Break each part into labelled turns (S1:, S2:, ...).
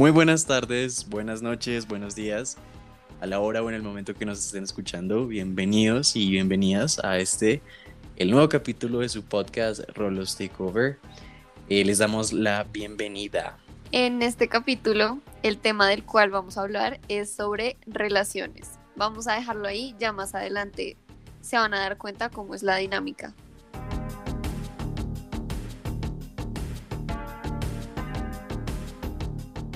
S1: Muy buenas tardes, buenas noches, buenos días. A la hora o en el momento que nos estén escuchando, bienvenidos y bienvenidas a este, el nuevo capítulo de su podcast Rolos Takeover. Eh, les damos la bienvenida.
S2: En este capítulo, el tema del cual vamos a hablar es sobre relaciones. Vamos a dejarlo ahí, ya más adelante se van a dar cuenta cómo es la dinámica.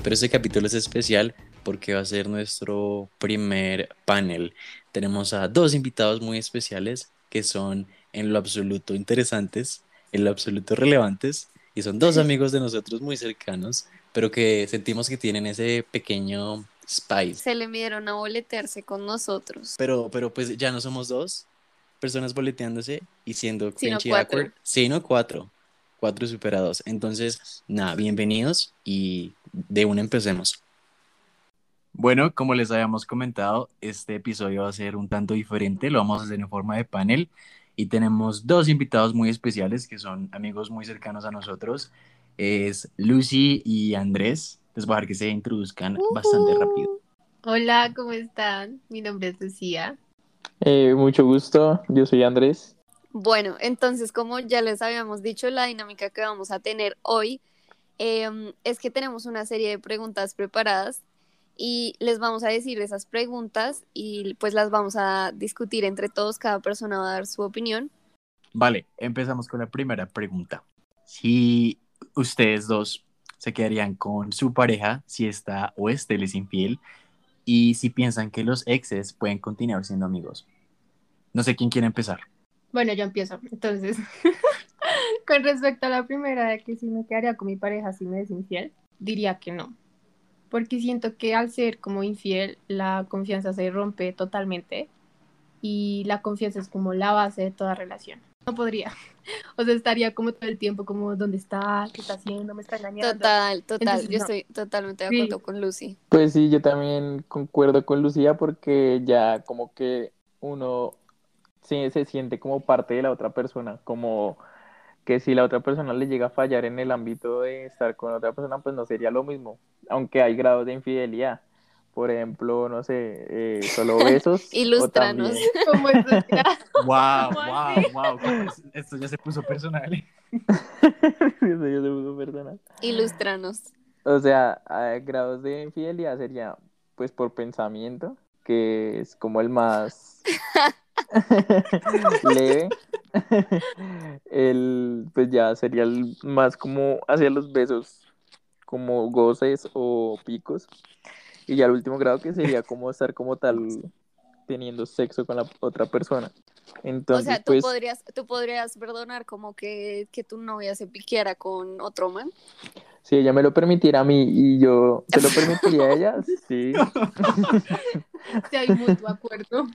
S1: Pero este capítulo es especial porque va a ser nuestro primer panel. Tenemos a dos invitados muy especiales que son en lo absoluto interesantes, en lo absoluto relevantes, y son dos amigos de nosotros muy cercanos, pero que sentimos que tienen ese pequeño spice.
S2: Se le midieron a boletearse con nosotros.
S1: Pero, pero pues ya no somos dos personas boleteándose y siendo
S2: Sino cuatro.
S1: awkward, sino cuatro. Cuatro superados. Entonces, nada, bienvenidos y de una empecemos. Bueno, como les habíamos comentado, este episodio va a ser un tanto diferente, lo vamos a hacer en forma de panel y tenemos dos invitados muy especiales que son amigos muy cercanos a nosotros, es Lucy y Andrés, les voy a dejar que se introduzcan bastante rápido.
S3: Hola, ¿cómo están? Mi nombre es Lucía.
S4: Eh, mucho gusto, yo soy Andrés.
S2: Bueno, entonces como ya les habíamos dicho, la dinámica que vamos a tener hoy em, es que tenemos una serie de preguntas preparadas y les vamos a decir esas preguntas y pues las vamos a discutir entre todos, cada persona va a dar su opinión.
S1: Vale, empezamos con la primera pregunta. Si ustedes dos se quedarían con su pareja, si esta o este les infiel, y si piensan que los exes pueden continuar siendo amigos. No sé quién quiere empezar.
S3: Bueno, yo empiezo. Entonces, con respecto a la primera de que si me quedaría con mi pareja si me es infiel, diría que no. Porque siento que al ser como infiel, la confianza se rompe totalmente y la confianza es como la base de toda relación. No podría. O sea, estaría como todo el tiempo como, ¿dónde está? ¿Qué está haciendo? ¿Me está engañando?
S2: Total, total,
S3: Entonces,
S2: yo
S3: no.
S2: estoy totalmente de
S3: Sí.
S2: acuerdo con Lucy.
S4: Pues sí, yo también concuerdo con Lucía porque ya como que uno sí, se siente como parte de la otra persona, como que si la otra persona le llega a fallar en el ámbito de estar con otra persona, pues no sería lo mismo, aunque hay grados de infidelidad. Por ejemplo, no sé, eh, solo besos. o también-
S3: ya.
S1: Wow,
S3: ¿Cómo así?
S1: wow. Esto ya se puso personal.
S4: Eso ya se puso personal.
S2: Ilústranos.
S4: O sea, a grados de infidelidad sería pues por pensamiento, que es como el más leve. El pues ya sería el más como hacia los besos, como goces o picos. Y ya el último grado que sería como estar como tal teniendo sexo con la otra persona. Entonces,
S2: o sea, tú
S4: pues
S2: podrías, tú podrías perdonar como que, que tu novia se piqueara con otro man.
S4: si ella me lo permitiera a mí y yo se lo permitiría a ella, sí.
S3: Si hay mutuo acuerdo.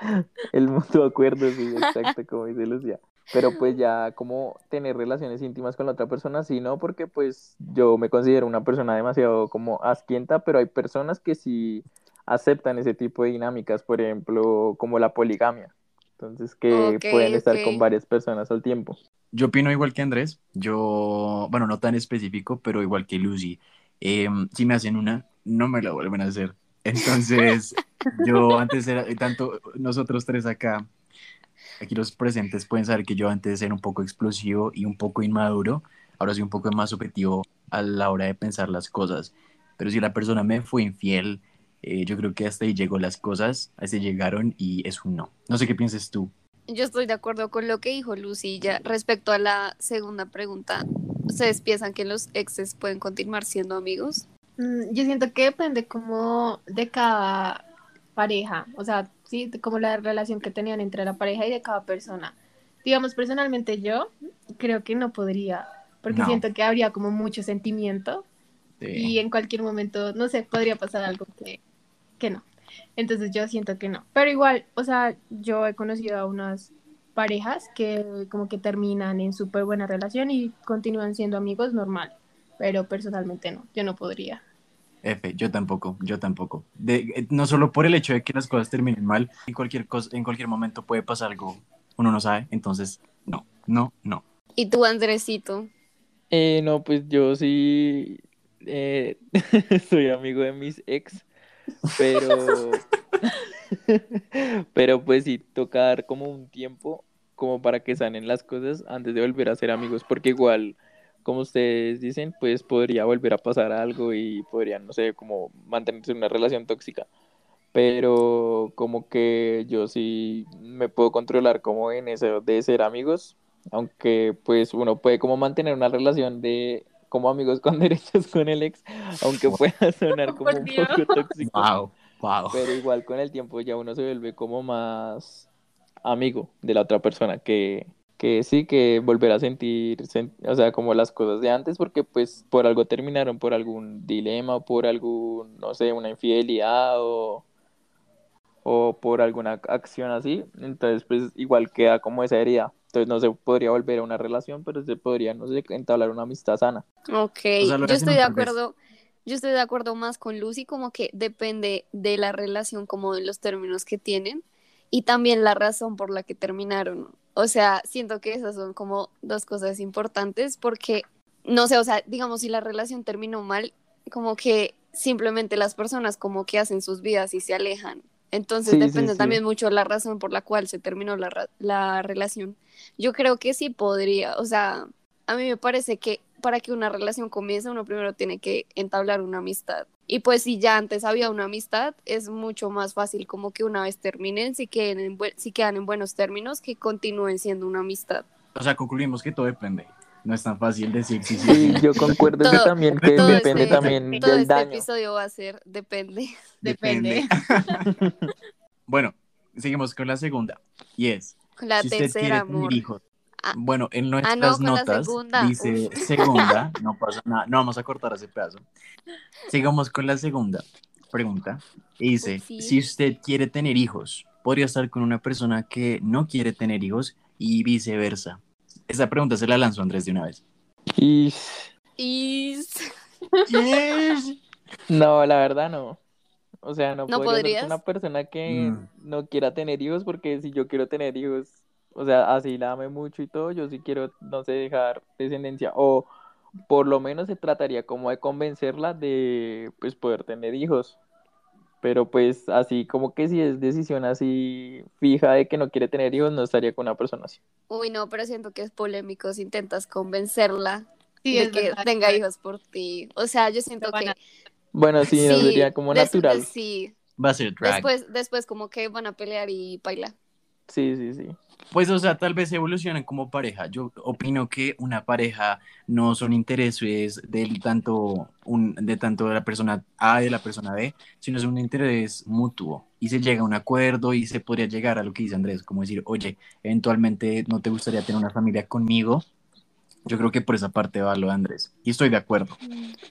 S4: El mutuo acuerdo, sí, exacto, como dice Lucía. Pero pues ya como tener relaciones íntimas con la otra persona, sí, no, porque pues yo me considero una persona demasiado como asquienta, pero hay personas que sí aceptan ese tipo de dinámicas, por ejemplo, como la poligamia. Entonces que pueden estar con varias personas al tiempo.
S1: Yo opino igual que Andrés. Yo, bueno, no tan específico, pero igual que Lucy. Em, si me hacen una, no me la vuelven a hacer. Entonces, yo antes era, tanto nosotros tres acá, aquí los presentes pueden saber que yo antes era un poco explosivo y un poco inmaduro. Ahora soy un poco más objetivo a la hora de pensar las cosas. Pero si la persona me fue infiel, eh, yo creo que hasta ahí llegó las cosas, hasta ahí llegaron y es un no. No sé qué pienses tú.
S2: Yo estoy de acuerdo con lo que dijo Lucy. Ya respecto a la segunda pregunta, ¿ustedes piensan que los exes pueden continuar siendo amigos?
S3: Mm, Yo siento que depende como de cada pareja, o sea, sí, como la relación que tenían entre la pareja y de cada persona. Digamos, personalmente yo creo que no podría, porque
S1: No.
S3: siento que habría como mucho sentimiento
S1: Sí.
S3: y en cualquier momento, no sé, podría pasar algo que, que no. Entonces yo siento que no. Pero igual, o sea, yo he conocido a unas parejas que como que terminan en súper buena relación y continúan siendo amigos normal, pero personalmente no, yo no podría.
S1: F, yo tampoco, yo tampoco. De, eh, no solo por el hecho de que las cosas terminen mal, en cualquier, cosa, en cualquier momento puede pasar algo, uno no sabe, entonces no, no, no.
S2: ¿Y tú, Andresito?
S4: Eh, no, pues yo sí eh, soy amigo de mis ex, pero, pero pues sí, toca dar como un tiempo como para que sanen las cosas antes de volver a ser amigos, porque igual, como ustedes dicen, pues podría volver a pasar algo y podrían, no sé, como mantenerse en una relación tóxica. Pero como que yo sí me puedo controlar como en eso de ser amigos, aunque pues uno puede como mantener una relación de como amigos con derechos con el ex, aunque pueda sonar como un poco tóxico.
S1: Wow, wow.
S4: Pero igual con el tiempo ya uno se vuelve como más amigo de la otra persona que, que sí, que volver a sentir, sen- o sea, como las cosas de antes, porque pues por algo terminaron, por algún dilema o por algún, no sé, una infidelidad o, o por alguna acción así, entonces pues igual queda como esa herida. Entonces no se podría volver a una relación, pero se podría, no sé, entablar una amistad sana.
S2: Ok,
S1: O sea, lo
S2: yo estoy de acuerdo, yo estoy de acuerdo más con Lucy, como que depende de la relación, como de los términos que tienen y también la razón por la que terminaron. O sea, siento que esas son como dos cosas importantes porque, no sé, o sea, digamos, si la relación terminó mal, como que simplemente las personas como que hacen sus vidas y se alejan. Entonces
S4: Sí,
S2: depende
S4: sí.
S2: también mucho la razón por la cual se terminó la, la relación. Yo creo que sí podría, o sea, a mí me parece que para que una relación comience, uno primero tiene que entablar una amistad. Y pues si ya antes había una amistad, es mucho más fácil como que una vez terminen, si queden en, si quedan en buenos términos, que continúen siendo una amistad.
S1: O sea, concluimos que todo depende. No es tan fácil decir sí, sí,
S4: Sí, yo concuerdo que
S2: Todo-
S4: también que
S2: todo
S4: depende
S2: este-
S4: también
S2: Todo
S4: del
S2: este
S4: daño.
S2: episodio va a ser depende.
S3: Depende.
S1: Bueno, seguimos con la segunda. Y es,
S2: La
S1: si usted
S2: tercera,
S1: quiere
S2: amor.
S1: tener hijos.
S2: Ah.
S1: Bueno, en nuestras
S2: no, con la
S1: notas
S2: segunda.
S1: dice
S2: Uf.
S1: segunda, no pasa nada, no vamos a cortar ese pedazo. Sigamos con la segunda pregunta. Y dice, si usted quiere tener hijos, podría estar con una persona que no quiere tener hijos y viceversa. Esa pregunta se la lanzó Andrés de una vez.
S4: Y
S2: Y
S4: no, la verdad no. O sea, no,
S2: ¿No
S4: podría ser
S2: podrías?
S4: con una persona que
S1: Mm.
S4: no quiera tener hijos, porque si yo quiero tener hijos, o sea, así la ame mucho y todo, yo sí quiero, no sé, dejar descendencia. O por lo menos se trataría como de convencerla de, pues, poder tener hijos. Pero pues así como que si es decisión así fija de que no quiere tener hijos, no estaría con una persona así.
S2: Uy, no, pero siento que es polémico si intentas convencerla
S3: Sí,
S2: de que
S3: verdad,
S2: tenga hijos por ti. O sea, yo siento que
S4: Bueno, sí, no sería como natural.
S2: sí,
S1: Va a ser drag.
S2: después, después como que van a pelear y baila.
S4: Sí, sí, sí.
S1: Pues, o sea, tal vez evolucionen como pareja. Yo opino que una pareja no son intereses del tanto un, de tanto de la persona A y de la persona B, sino es un interés mutuo. Y se llega a un acuerdo y se podría llegar a lo que dice Andrés, como decir, oye, eventualmente no te gustaría tener una familia conmigo. Yo creo que por esa parte va lo de Andrés. Y estoy de acuerdo.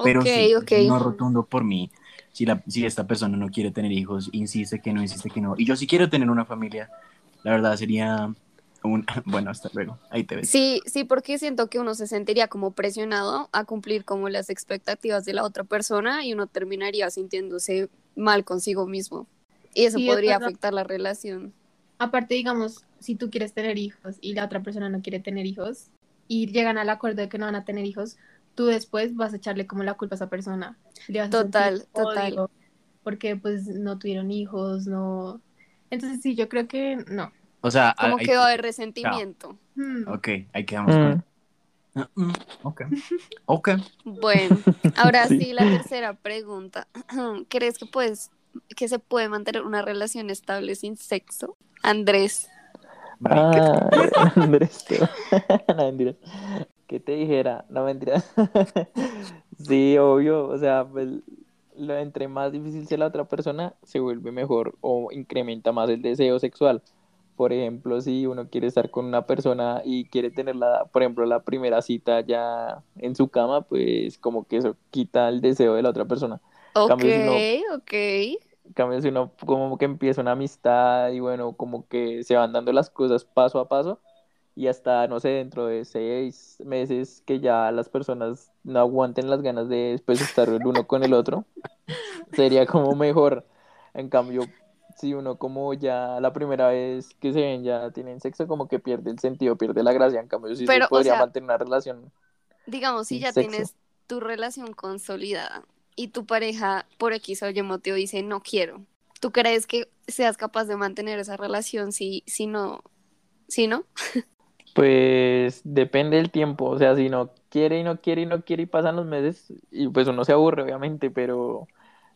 S1: Pero
S2: ok,
S1: sí,
S2: ok.
S1: no rotundo por mí. Si, la, si esta persona no quiere tener hijos, insiste que no, insiste que no. Y yo sí quiero tener una familia, la verdad sería un... Bueno, hasta luego. Ahí te ves.
S2: Sí, sí, porque siento que uno se sentiría como presionado a cumplir como las expectativas de la otra persona y uno terminaría sintiéndose mal consigo mismo. Y eso
S3: Sí,
S2: podría afectar la relación.
S3: Aparte, digamos, si tú quieres tener hijos y la otra persona no quiere tener hijos y llegan al acuerdo de que no van a tener hijos, tú después vas a echarle como la culpa a esa persona. Le vas a
S2: Total, total.
S3: Porque pues no tuvieron hijos, no. Entonces sí, yo creo que no.
S1: O sea,
S2: Como
S1: ahí-
S2: que va a haber resentimiento.
S3: Hmm.
S1: Ok, ahí quedamos
S4: Mm.
S1: con... Mm, Ok. Ok.
S2: Bueno, ahora sí.
S4: Sí.
S2: la tercera pregunta. ¿Crees que puedes, que se puede mantener una relación estable sin sexo? Andrés.
S4: Ah, Andrés, no, mentira. ¿Qué te dijera? No, mentira. Sí, obvio, o sea, pues, lo, entre más difícil sea la otra persona, se vuelve mejor o incrementa más el deseo sexual. Por ejemplo, si uno quiere estar con una persona y quiere tener la, por ejemplo, la primera cita ya en su cama, pues como que eso quita el deseo de la otra persona.
S2: Ok,
S4: Cambio si
S2: ok.
S4: En cambio, si uno como que empieza una amistad y bueno, como que se van dando las cosas paso a paso y hasta, no sé, dentro de seis meses que ya las personas no aguanten las ganas de después estar el uno con el otro, sería como mejor. En cambio, si uno como ya la primera vez que se ven ya tienen sexo, como que pierde el sentido, pierde la gracia. En cambio, sí
S2: Pero,
S4: se
S2: o
S4: podría
S2: sea,
S4: mantener una relación.
S2: Digamos, si ya
S4: sexo.
S2: tienes tu relación consolidada y tu pareja por X o Y motivo dice no quiero, ¿tú crees que seas capaz de mantener esa relación si, si no? Si no?
S4: Pues depende del tiempo, o sea, si no quiere y no quiere y no quiere y pasan los meses y pues uno se aburre obviamente, pero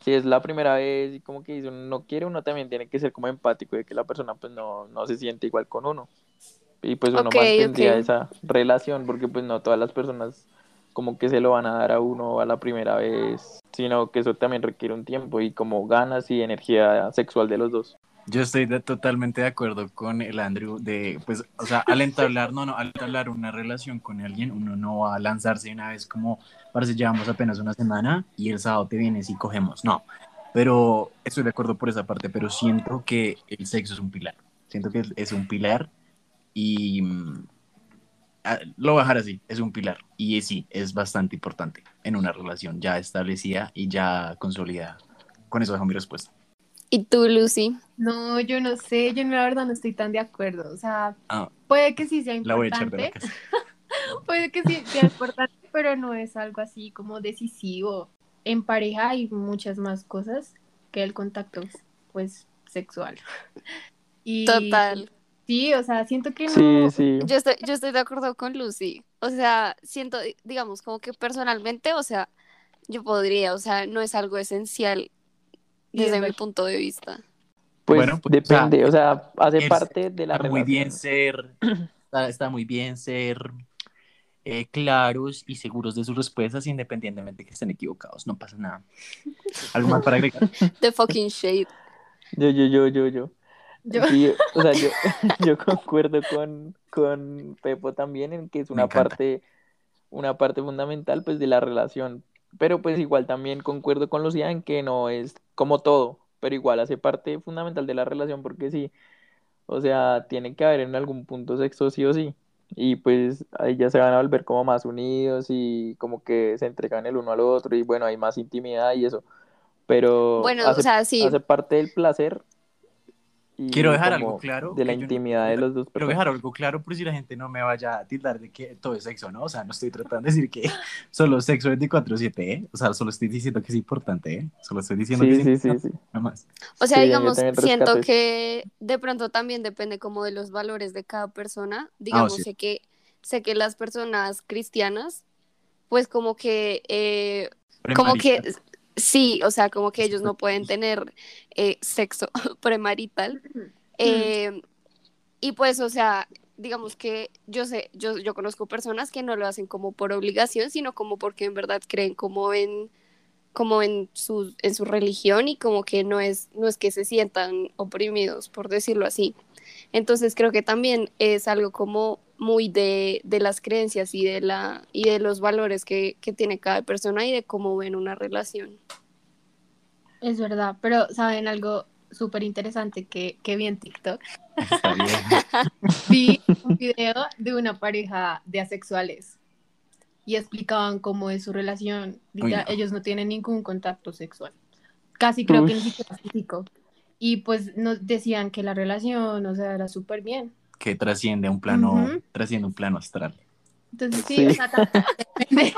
S4: si es la primera vez y como que dice uno no quiere, uno también tiene que ser como empático de que la persona pues no, no se siente igual con uno y pues uno
S2: Ok,
S4: mantendría esa relación porque pues no todas las personas como que se lo van a dar a uno a la primera vez, sino que eso también requiere un tiempo y como ganas y energía sexual de los dos.
S1: Yo estoy de- totalmente de acuerdo con el Andrew de, pues, o sea, al entablar, no, no, al entablar una relación con alguien, uno no va a lanzarse una vez como, parece, llevamos apenas una semana y el sábado te vienes y cogemos, no. Pero estoy de acuerdo por esa parte, pero siento que el sexo es un pilar. Siento que es un pilar y mm, ah, lo voy a dejar así, es un pilar. Y sí, es bastante importante en una relación ya establecida y ya consolidada. Con eso dejo mi respuesta.
S2: ¿Y tú, Lucy?
S3: No, yo no sé, yo la verdad no estoy tan de acuerdo. O sea,
S1: Ah,
S3: puede que sí sea
S1: la voy a echar de la
S3: importante, puede que sí sea importante, pero no es algo así como decisivo. En pareja hay muchas más cosas que el contacto, pues, sexual. Y
S2: Total.
S3: Sí, o sea, siento que no.
S4: Sí, sí.
S2: Yo estoy, yo estoy de acuerdo con Lucy. O sea, siento, digamos, como que personalmente, o sea, yo podría, o sea, no es algo esencial desde mi punto de vista.
S4: Pues
S1: Bueno, pues, o sea,
S4: depende, o sea, hace
S1: es-
S4: parte de la
S1: está muy bien ser, está, está muy bien ser eh, claros y seguros de sus respuestas independientemente de que estén equivocados, no pasa nada. ¿Algo más para agregar?
S2: The fucking shade.
S4: Yo, yo, yo, yo, yo.
S3: Yo-
S4: Sí, o sea, yo, yo concuerdo con, con Pepo también en que es una parte, una parte fundamental pues de la relación. Pero pues igual también concuerdo con Lucía en que no es como todo, pero igual hace parte fundamental de la relación porque sí, o sea, tiene que haber en algún punto sexo sí o sí. Y pues ahí ya se van a volver como más unidos y como que se entregan el uno al otro y bueno, hay más intimidad y eso. Pero
S2: Bueno,
S4: hace
S2: o sea, sí.
S4: hace parte del placer y
S1: Quiero dejar algo claro.
S4: de la
S1: que no-
S4: intimidad de los dos
S1: Quiero dejar algo claro por si la gente no me vaya a tildar de que todo es sexo, ¿no? O sea, no estoy tratando de decir que solo sexo 24-7, ¿eh? O sea, solo estoy diciendo que es importante, ¿eh? Solo estoy diciendo que
S4: Sí,
S1: es
S4: sí, sí,
S1: importante,
S4: sí.
S1: nada más.
S2: O sea, digamos, siento que de pronto también depende como de los valores de cada persona. Digamos,
S1: sí.
S2: sé que sé que las personas cristianas, pues como que eh, como que. Sí, o sea, como que ellos no pueden tener eh, sexo premarital. Eh, y pues, o sea, digamos que yo sé, yo, yo conozco personas que no lo hacen como por obligación, sino como porque en verdad creen como en como en su, en su religión y como que no es, no es que se sientan oprimidos, por decirlo así. Entonces creo que también es algo como muy de, de las creencias y de la y de los valores que, que tiene cada persona y de cómo ven una relación.
S3: Es verdad, pero ¿saben algo súper interesante que, que vi en TikTok? Vi un video de una pareja de asexuales y explicaban cómo es su relación.
S1: Uy,
S3: Literal,
S1: no.
S3: Ellos no tienen ningún contacto sexual. Casi creo que ni siquiera físico. Y pues nos decían que la relación, o sea, era súper bien.
S1: Que trasciende a un plano, trasciende un plano astral.
S3: Entonces sí,
S4: Sí.
S3: o sea, también depende,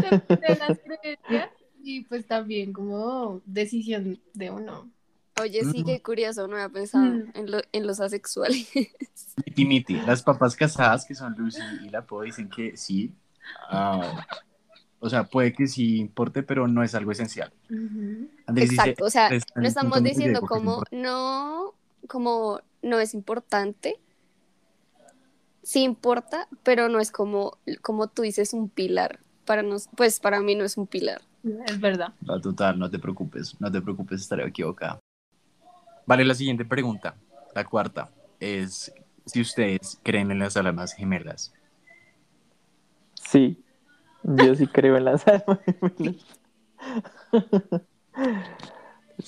S3: depende de las creencias y pues también como decisión de uno.
S2: Oye, sí,
S1: Mm.
S2: qué curioso, no había pensado
S3: Mm.
S2: en, lo- en los asexuales.
S1: Niti Niti, las papas casadas que son Lucy y la Po dicen que sí. Ah, o sea, puede que sí importe, pero no es algo esencial.
S2: Exacto, o sea,
S1: "Es en
S2: no estamos diciendo como
S1: importante".
S2: no, como no es importante. Sí importa, pero no es como, como tú dices, un pilar. Para nos, pues para mí no es un pilar.
S3: Es verdad.
S1: No, total, no te preocupes, no te preocupes, estaré equivocada. Vale, la siguiente pregunta, la cuarta, es si ustedes creen en las almas gemelas.
S4: Sí, yo sí creo en las almas gemelas.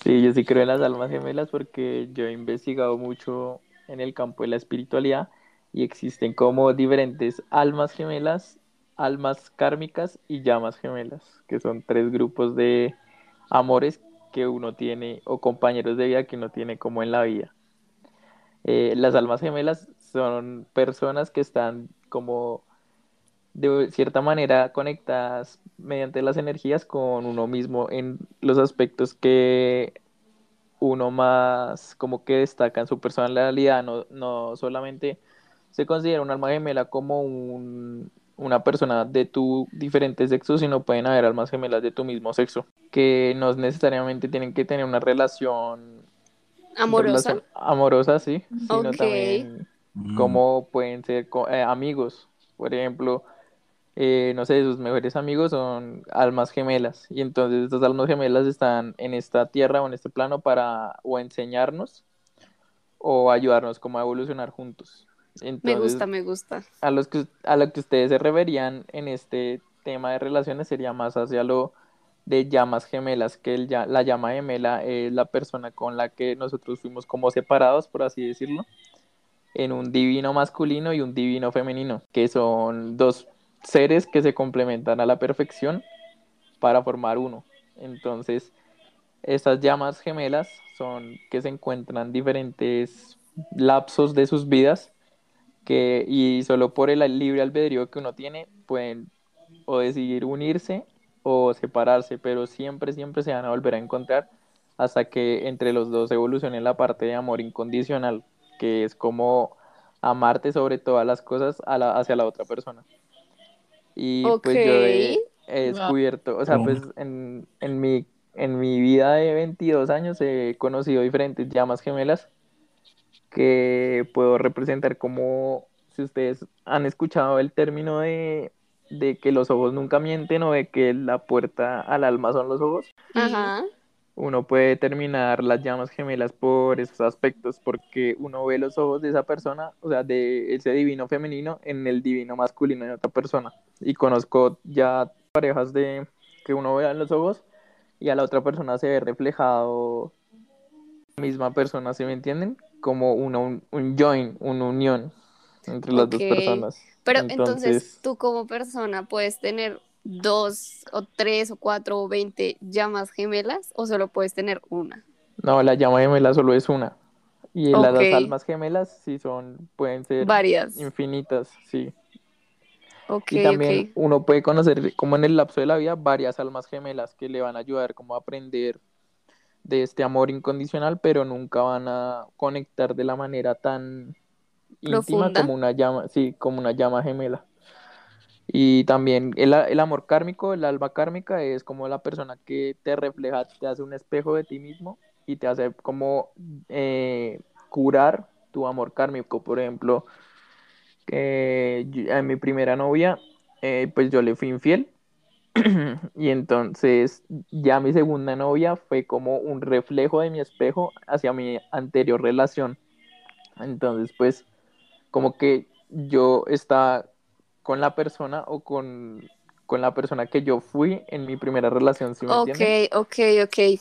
S4: Sí, yo sí creo en las almas gemelas porque yo he investigado mucho en el campo de la espiritualidad y existen como diferentes almas gemelas, almas kármicas y llamas gemelas, que son tres grupos de amores que uno tiene o compañeros de vida que uno tiene como en la vida. Eh, las almas gemelas son personas que están como de cierta manera conectadas mediante las energías con uno mismo en los aspectos que uno más como que destaca en su personalidad, no, no solamente se considera un alma gemela como un, una persona de tu diferente sexo, sino pueden haber almas gemelas de tu mismo sexo, que no necesariamente tienen que tener una relación
S2: Amorosa.
S4: relación amorosa, sí, sino también
S1: Mm.
S4: como pueden ser eh, amigos, por ejemplo, eh, no sé, sus mejores amigos son almas gemelas y entonces estas almas gemelas están en esta tierra o en este plano para o enseñarnos o ayudarnos como a evolucionar juntos.
S2: Me gusta, me gusta.
S4: a los que a lo que ustedes se referían en este tema de relaciones sería más hacia lo de llamas gemelas, que el, ya- la llama gemela es la persona con la que nosotros fuimos como separados, por así decirlo, en un divino masculino y un divino femenino, que son dos seres que se complementan a la perfección para formar uno. Entonces, estas llamas gemelas son que se encuentran diferentes lapsos de sus vidas que y solo por el libre albedrío que uno tiene pueden o decidir unirse o separarse, pero siempre, siempre se van a volver a encontrar hasta que entre los dos evolucione la parte de amor incondicional, que es como amarte sobre todas las cosas a la- hacia la otra persona. Y pues yo he, he
S3: Wow.
S4: descubierto, o sea, pues en, en mi, en mi vida de 22 años he conocido diferentes llamas gemelas que puedo representar como, si ustedes han escuchado el término de, de que los ojos nunca mienten o de que la puerta al alma son los ojos,
S2: Ajá.
S4: uno puede determinar las llamas gemelas por esos aspectos, porque uno ve los ojos de esa persona, o sea, de ese divino femenino en el divino masculino de otra persona. Y conozco ya parejas de que uno vea en los ojos y a la otra persona se ve reflejado misma persona, ¿sí me entienden? Como una, un, un join, una unión entre las dos personas.
S2: Pero entonces, tú como persona puedes tener dos o tres o cuatro o veinte llamas gemelas o solo puedes tener una.
S4: No, la llama gemela solo es una. Y las
S2: Ok.
S4: dos almas gemelas sí son, pueden ser
S2: Varias.
S4: infinitas, sí.
S2: Ok,
S4: Y también uno puede conocer, como en el lapso de la vida, varias almas gemelas que le van a ayudar como a aprender de este amor incondicional, pero nunca van a conectar de la manera tan íntima como una llama, sí, como una llama gemela. Y también el, el amor kármico, el alma kármica, es como la persona que te refleja, te hace un espejo de ti mismo y te hace como eh, curar tu amor kármico. Por ejemplo, que yo- a mi primera novia, eh, pues yo le fui infiel. Y entonces ya mi segunda novia fue como un reflejo de mi espejo hacia mi anterior relación. Entonces, pues, como que yo estaba con la persona o con, con la persona que yo fui en mi primera relación, ¿sí me
S2: Ok, ok, ok.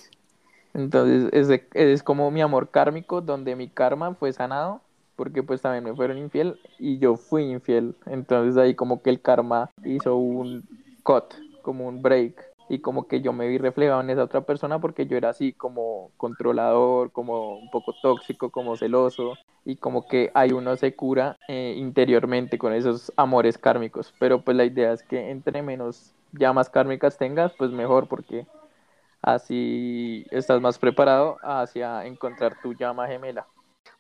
S4: Entonces, ese es como mi amor kármico, donde mi karma fue sanado, porque pues también me fueron infiel y yo fui infiel. Entonces ahí como que el karma hizo un cut, como un break. Y como que yo me vi reflejado en esa otra persona porque yo era así como controlador, como un poco tóxico, como celoso. Y como que ahí uno se cura eh, interiormente con esos amores kármicos. Pero pues la idea es que entre menos llamas kármicas tengas, pues mejor porque así estás más preparado hacia encontrar tu llama gemela.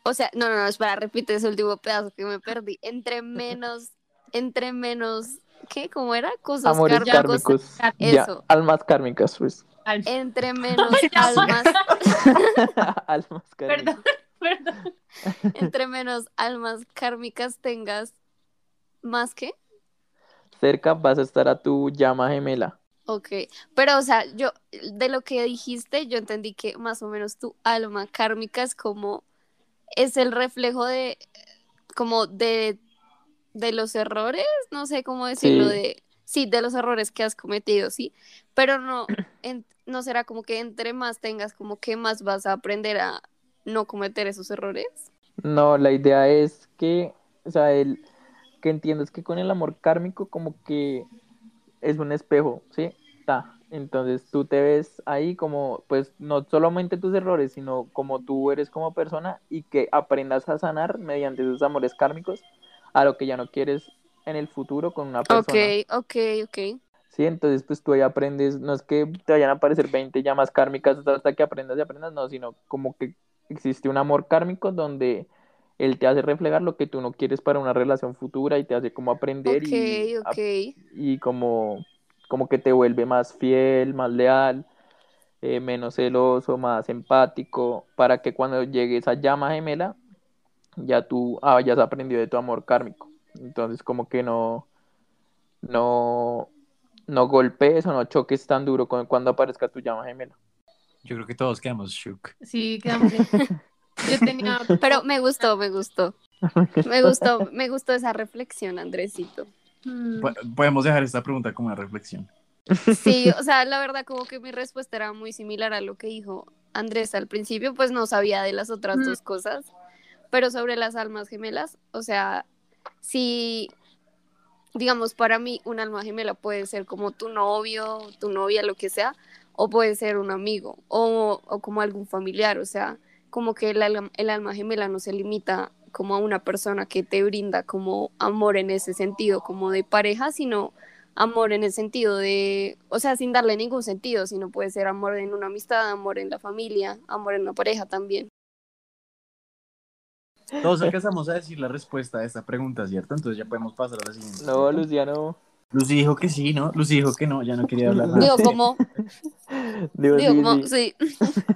S2: O sea, no, no, no, espera, repite ese último pedazo que me perdí. Entre menos, entre menos, ¿qué? ¿Cómo era? Cosas
S4: Amores
S2: kármicos.
S4: kármicos.
S2: Eso.
S4: Ya, almas kármicas, pues.
S3: Al-
S2: Entre menos almas,
S4: almas kármicas.
S3: Perdón, perdón.
S2: entre menos almas kármicas tengas, más que.
S4: Cerca vas a estar a tu llama gemela.
S2: Ok, pero o sea, yo de lo que dijiste, yo entendí que más o menos tu alma kármica es como, es el reflejo de, como de, de los errores, no sé cómo decirlo,
S4: Sí.
S2: de, sí, de los errores que has cometido, sí, pero no, en- no será como que entre más tengas, como que más vas a aprender a no cometer esos errores.
S4: No, la idea es que, o sea, el, que entiendas que con el amor kármico como que es un espejo, ¿sí? Ta. Entonces tú te ves ahí como, pues, no solamente tus errores, sino como tú eres como persona y que aprendas a sanar mediante esos amores kármicos a lo que ya no quieres en el futuro con una persona.
S2: Ok, ok, ok.
S4: Sí, entonces pues tú ahí aprendes, no es que te vayan a aparecer 20 llamas kármicas hasta- que aprendas y aprendas, no, sino como que existe un amor kármico donde él te hace reflejar lo que tú no quieres para una relación futura y te hace como aprender y,
S2: Ok, ok.
S4: y como, como que te vuelve más fiel, más leal, eh, menos celoso, más empático, para que cuando llegue esa llama gemela, ya tú hayas aprendido de tu amor kármico. Entonces como que no, no, no golpees o no choques tan duro con, cuando aparezca tu llama gemela.
S1: Yo creo que todos quedamos shook.
S3: Sí, quedamos Yo tenía...
S2: Pero me gustó, me gustó. Me gustó, me gustó esa reflexión, Andresito.
S3: Mm,
S1: Po- Podemos dejar esta pregunta como una reflexión.
S2: Sí, o sea, la verdad como que mi respuesta era muy similar a lo que dijo Andrés al principio, pues no sabía de las otras
S3: Mm.
S2: dos cosas, pero sobre las almas gemelas, o sea, si, digamos, para mí un alma gemela puede ser como tu novio, tu novia, lo que sea, o puede ser un amigo, o, o como algún familiar, o sea, como que el, alma- el alma gemela no se limita como a una persona que te brinda como amor en ese sentido, como de pareja, sino amor en el sentido de, o sea, sin darle ningún sentido, sino puede ser amor en una amistad, amor en la familia, amor en una pareja también.
S1: Todos alcanzamos a decir la respuesta a esta pregunta, ¿cierto? Entonces ya podemos pasar a la siguiente.
S4: No, Luciano.
S1: Lucy dijo que sí, ¿no? Lucy dijo que no, ya no quería hablar nada.
S2: Digo, como,
S4: Digo,
S2: digo,
S4: sí,
S2: como,
S4: sí,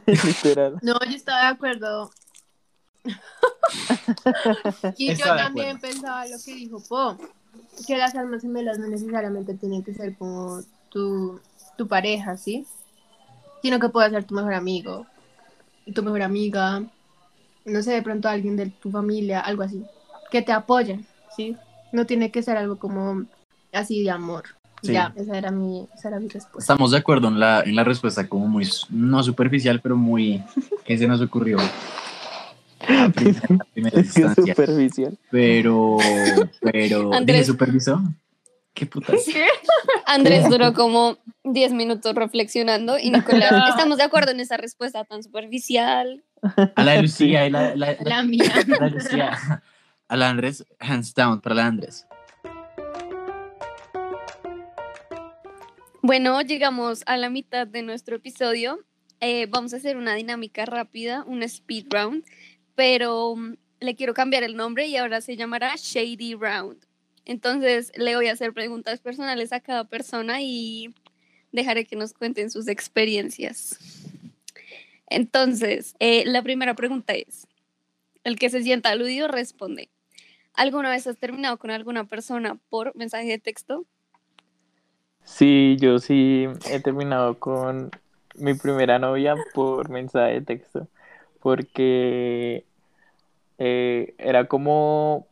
S4: literal.
S3: No, yo estaba de acuerdo. y yo también
S1: acuerdo.
S3: pensaba lo que dijo Po, que las almas gemelas no necesariamente tienen que ser como tu, tu pareja, ¿sí? Sino que puede ser tu mejor amigo, tu mejor amiga, no sé, de pronto alguien de tu familia, algo así, que te apoyen, ¿sí? No tiene que ser algo como así de amor.
S1: Sí.
S3: Ya, esa era mi, esa era mi respuesta.
S1: Estamos de acuerdo en la, en la respuesta, como muy, no superficial, pero muy, que se nos ocurrió a primera, a primera
S4: Es que superficial.
S1: Pero, pero,
S2: Andrés.
S1: ¿dije supervisó? ¿Qué puta?
S2: Andrés duró como 10 minutos reflexionando y Nicolás, estamos de acuerdo en esa respuesta tan superficial.
S1: A la de Lucía, y la, la, la,
S3: La mía.
S1: la de Lucía. A la Andrés, hands down para la Andrés.
S2: Bueno, llegamos a la mitad de nuestro episodio. Eh, vamos a hacer una dinámica rápida, un speed round, pero mm, le quiero cambiar el nombre y ahora se llamará Shady Round. Entonces le voy a hacer preguntas personales a cada persona y dejaré que nos cuenten sus experiencias. Entonces, eh, la primera pregunta es, el que se sienta aludido responde. ¿Alguna vez has terminado con alguna persona por mensaje de texto?
S4: Sí, yo sí he terminado con mi primera novia por mensaje de texto, porque eh, era como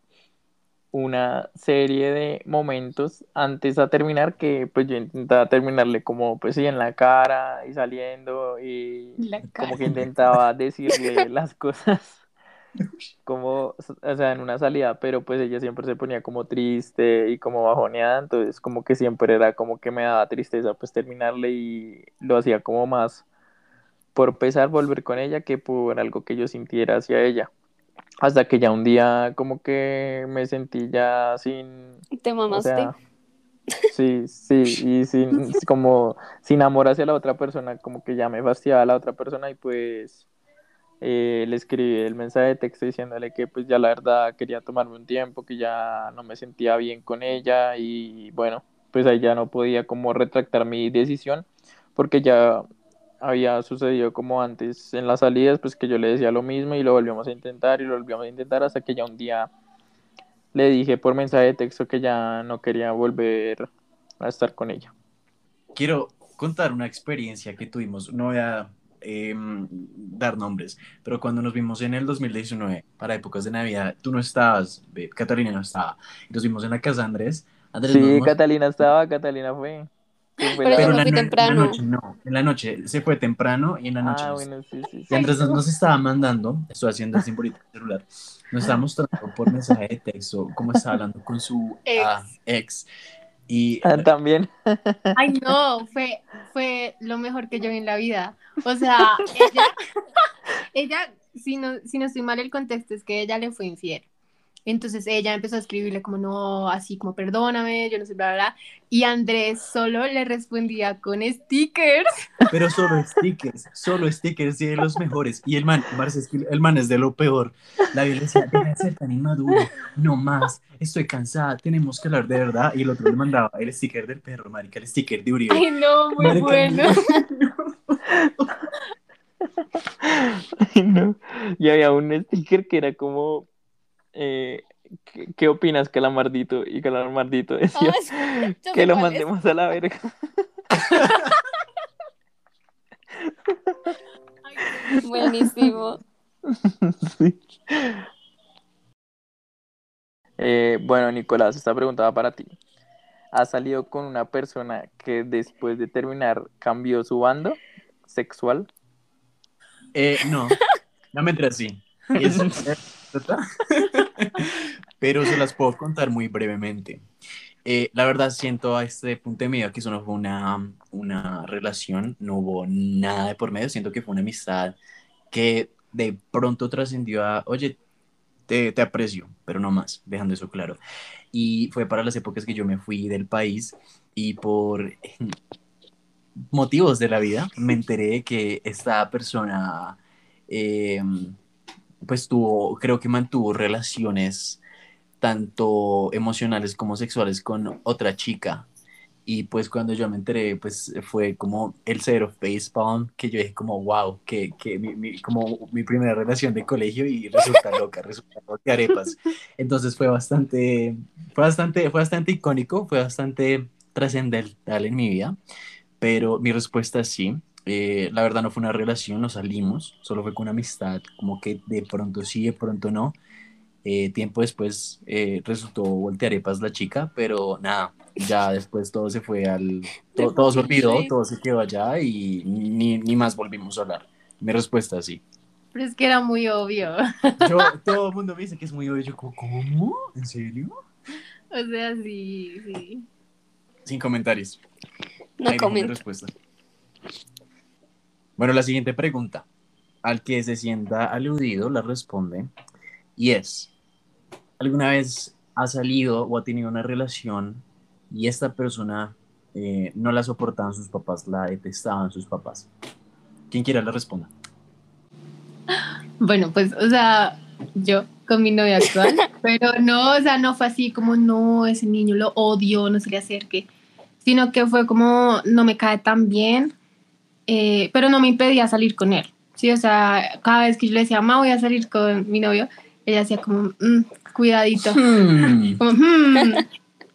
S4: una serie de momentos antes a terminar que pues yo intentaba terminarle como pues sí en la cara y saliendo y como que intentaba decirle las cosas como, o sea, en una salida, pero pues ella siempre se ponía como triste y como bajoneada, entonces como que siempre era como que me daba tristeza pues terminarle y lo hacía como más por pesar volver con ella que por algo que yo sintiera hacia ella. Hasta que ya un día como que me sentí ya sin,
S2: ¿Te
S4: o
S2: mamaste?
S4: sea, sí, sí, y sin, como sin amor hacia la otra persona, como que ya me fastidiaba la otra persona y pues eh, le escribí el mensaje de texto diciéndole que pues ya la verdad quería tomarme un tiempo, que ya no me sentía bien con ella y bueno, pues ahí ya no podía como retractar mi decisión porque ya había sucedido como antes en las salidas, pues que yo le decía lo mismo y lo volvíamos a intentar y lo volvíamos a intentar hasta que ya un día le dije por mensaje de texto que ya no quería volver a estar con ella.
S1: Quiero contar una experiencia que tuvimos. No voy a eh, dar nombres, pero cuando nos vimos en el 2019, para épocas de Navidad, tú no estabas, Catalina no estaba. Y nos vimos en la casa de Andrés. Andrés
S4: Sí,
S1: nos
S4: Catalina estaba, Catalina fue.
S2: Pero me fui
S1: no-
S2: temprano.
S1: en la noche no. En la noche se fue temprano y en la noche.
S4: Ah,
S1: nos-
S4: bueno, sí, sí, sí.
S1: Y Andrés nos, nos estaba mandando, estoy haciendo el simbolito del celular, nos estaba mostrando por mensaje de texto cómo estaba hablando con su
S3: Ex.
S1: ah, ex. Y
S4: Ah, también.
S3: Ay, no, fue, fue lo mejor que yo vi en la vida. O sea, ella, ella, si no, si no estoy mal, el contexto es que ella le fue infiel. Entonces ella empezó a escribirle como no, así como perdóname, yo no sé, bla, bla, bla. Y Andrés solo le respondía con stickers.
S1: Pero solo stickers, solo stickers y de los mejores. Y el man, el man es de lo peor. La violencia deja de ser tan inmaduro, no más, estoy cansada, tenemos que hablar de verdad. Y el otro le mandaba el sticker del perro, marica, el sticker de Uribe.
S3: Ay, no, muy
S1: Marica,
S3: bueno.
S4: Ay, no. Y había un sticker que era como, eh, ¿qué, qué opinas, Calamardito? Y Calamardito decía
S2: Ah, ya
S4: que lo
S2: es.
S4: mandemos a la verga.
S2: Buenísimo.
S4: Sí. Eh, bueno, Nicolás, esta pregunta va para ti. ¿Has salido con una persona que después de terminar cambió su bando sexual?
S1: Eh, no, no me entré así. Pero se las puedo contar muy brevemente. Eh, la verdad, siento a este punto de mi vida que eso no fue una, una relación, no hubo nada de por medio. Siento que fue una amistad que de pronto trascendió a, oye, te, te aprecio, pero no más, dejando eso claro. Y fue para las épocas que yo me fui del país y por motivos de la vida me enteré que esta persona eh, pues tuvo, creo que mantuvo relaciones tanto emocionales como sexuales con otra chica. Y pues cuando yo me enteré, pues fue como el cero facepalm, que yo dije como, wow, que, que mi, mi- como mi primera relación de colegio y resulta loca, resulta loca arepas. Entonces fue bastante, fue bastante, fue bastante icónico, fue bastante trascendental en mi vida, pero mi respuesta es sí. Eh, la verdad no fue una relación, no salimos, solo fue con una amistad, como que de pronto sí, de pronto no. Eh, tiempo después eh, resultó voltearepas la chica, pero nada, ya después todo se fue al... to- todo, se olvidó, todo se quedó allá y ni, ni más volvimos a hablar. Mi respuesta es sí.
S3: Pero es que era muy obvio.
S1: Yo, todo el mundo me dice que es muy obvio. Yo, como, ¿cómo? ¿En serio?
S3: O sea, sí, sí.
S1: Sin comentarios.
S2: No comento.
S1: respuesta. Bueno, la siguiente pregunta. Al que se sienta aludido la responde y es, ¿alguna vez ha salido o ha tenido una relación y esta persona eh, no la soportaban sus papás, la detestaban sus papás? Quien quiera la responda.
S3: Bueno, pues, o sea, yo con mi novia actual, pero no, o sea, no fue así como, no, ese niño lo odio, no se le acerque, sino que fue como, no me cae tan bien, eh, pero no me impedía salir con él, ¿sí? O sea, cada vez que yo le decía, mamá, voy a salir con mi novio, ella hacía como, "Mm, cuidadito.
S1: Hmm.
S3: Como, "Hmm".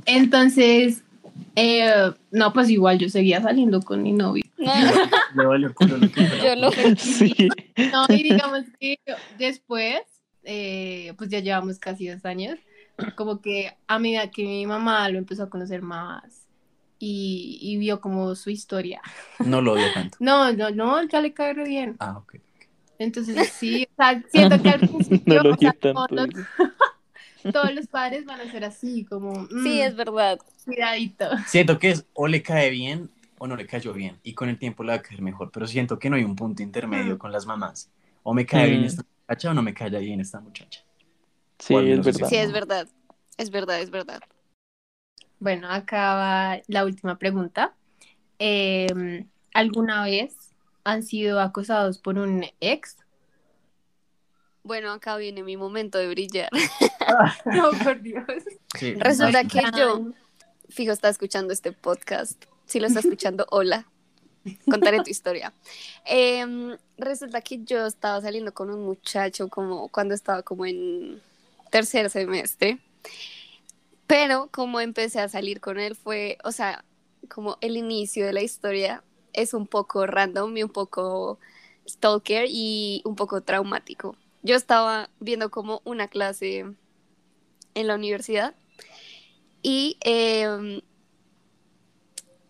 S3: Entonces, eh, no, pues igual yo seguía saliendo con mi novio.
S2: No,
S1: Le valió el culo lo que fuera.
S2: yo lo
S4: Sí.
S3: No, y digamos que después, eh, pues ya llevamos casi dos años, como que a medida que mi mamá lo empezó a conocer más y, y vio como su historia.
S1: No lo odio tanto.
S3: No, no, no, ya le cae re bien.
S1: Ah, ok.
S3: Entonces sí, o sea, siento que al principio
S4: No lo
S3: o sea, todos, los, todos los padres van a ser así, como, mm,
S2: Sí, es verdad.
S3: cuidadito.
S1: Siento que es o le cae bien o no le cayó bien y con el tiempo le va a caer mejor, pero siento que no hay un punto intermedio con las mamás. O me cae bien
S4: Mm.
S1: esta muchacha o no me cae bien esta muchacha.
S4: Sí, es verdad.
S2: Sí, es verdad. Es verdad, es verdad.
S3: Bueno, acá va la última pregunta. Eh, ¿Alguna vez han sido acosados por un ex?
S2: Bueno, acá viene mi momento de brillar.
S3: No, por Dios.
S1: Sí,
S2: Resulta
S1: no,
S2: que yo, fijo, está escuchando este podcast. Si lo está escuchando, hola. Contaré tu historia. Em, resulta que yo estaba saliendo con un muchacho como cuando estaba como en tercer semestre. Pero como empecé a salir con él fue, o sea, como el inicio de la historia es un poco random y un poco stalker y un poco traumático. Yo estaba viendo como una clase en la universidad y em,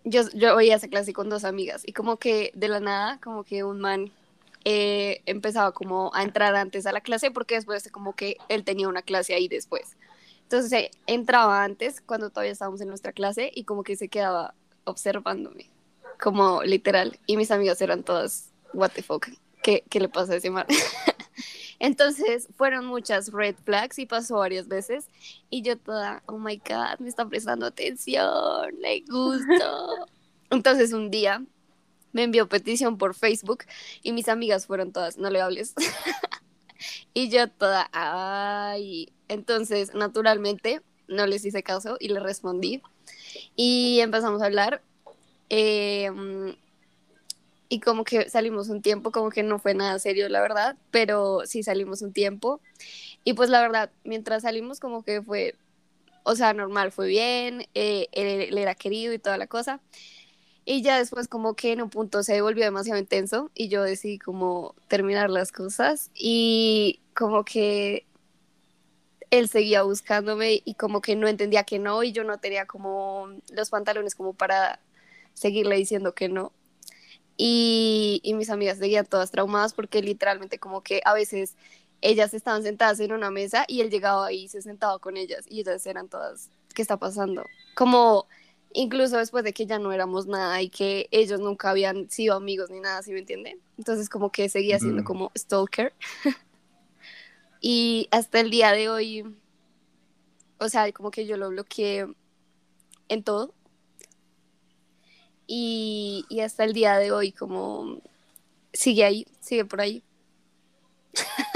S2: yo, yo esa clase con dos amigas y como que de la nada, como que un man eh, empezaba como a entrar antes a la clase porque después como que él tenía una clase ahí después. Entonces eh, entraba antes cuando todavía estábamos en nuestra clase y como que se quedaba observándome, como literal. Y mis amigas eran todas, what the fuck, ¿qué, qué le pasa a ese man? Entonces fueron muchas red flags y pasó varias veces y yo toda, oh my god, me está prestando atención, le gusto. Entonces un día me envió petición por Facebook y mis amigas fueron todas, no le hables. y yo toda, ay. Entonces, naturalmente, no les hice caso y le respondí. Y empezamos a hablar. Em, y como que salimos un tiempo, como que no fue nada serio, la verdad, pero sí salimos un tiempo. Y pues la verdad, mientras salimos como que fue, o sea, normal, fue bien, eh, él, era querido y toda la cosa. Y ya después como que en un punto se volvió demasiado intenso y yo decidí como terminar las cosas y como que él seguía buscándome y como que no entendía que no y yo no tenía como los pantalones como para seguirle diciendo que no. Y, y mis amigas seguían todas traumadas porque literalmente como que a veces ellas estaban sentadas en una mesa y él llegaba ahí y se sentaba con ellas y ellas eran todas, ¿qué está pasando? Como incluso después de que ya no éramos nada y que ellos nunca habían sido amigos ni nada, ¿sí me entienden? Entonces como que seguía siendo como stalker. y hasta el día de hoy, o sea, como que yo lo bloqueé en todo. Y, y hasta el día de hoy como sigue ahí, sigue por ahí.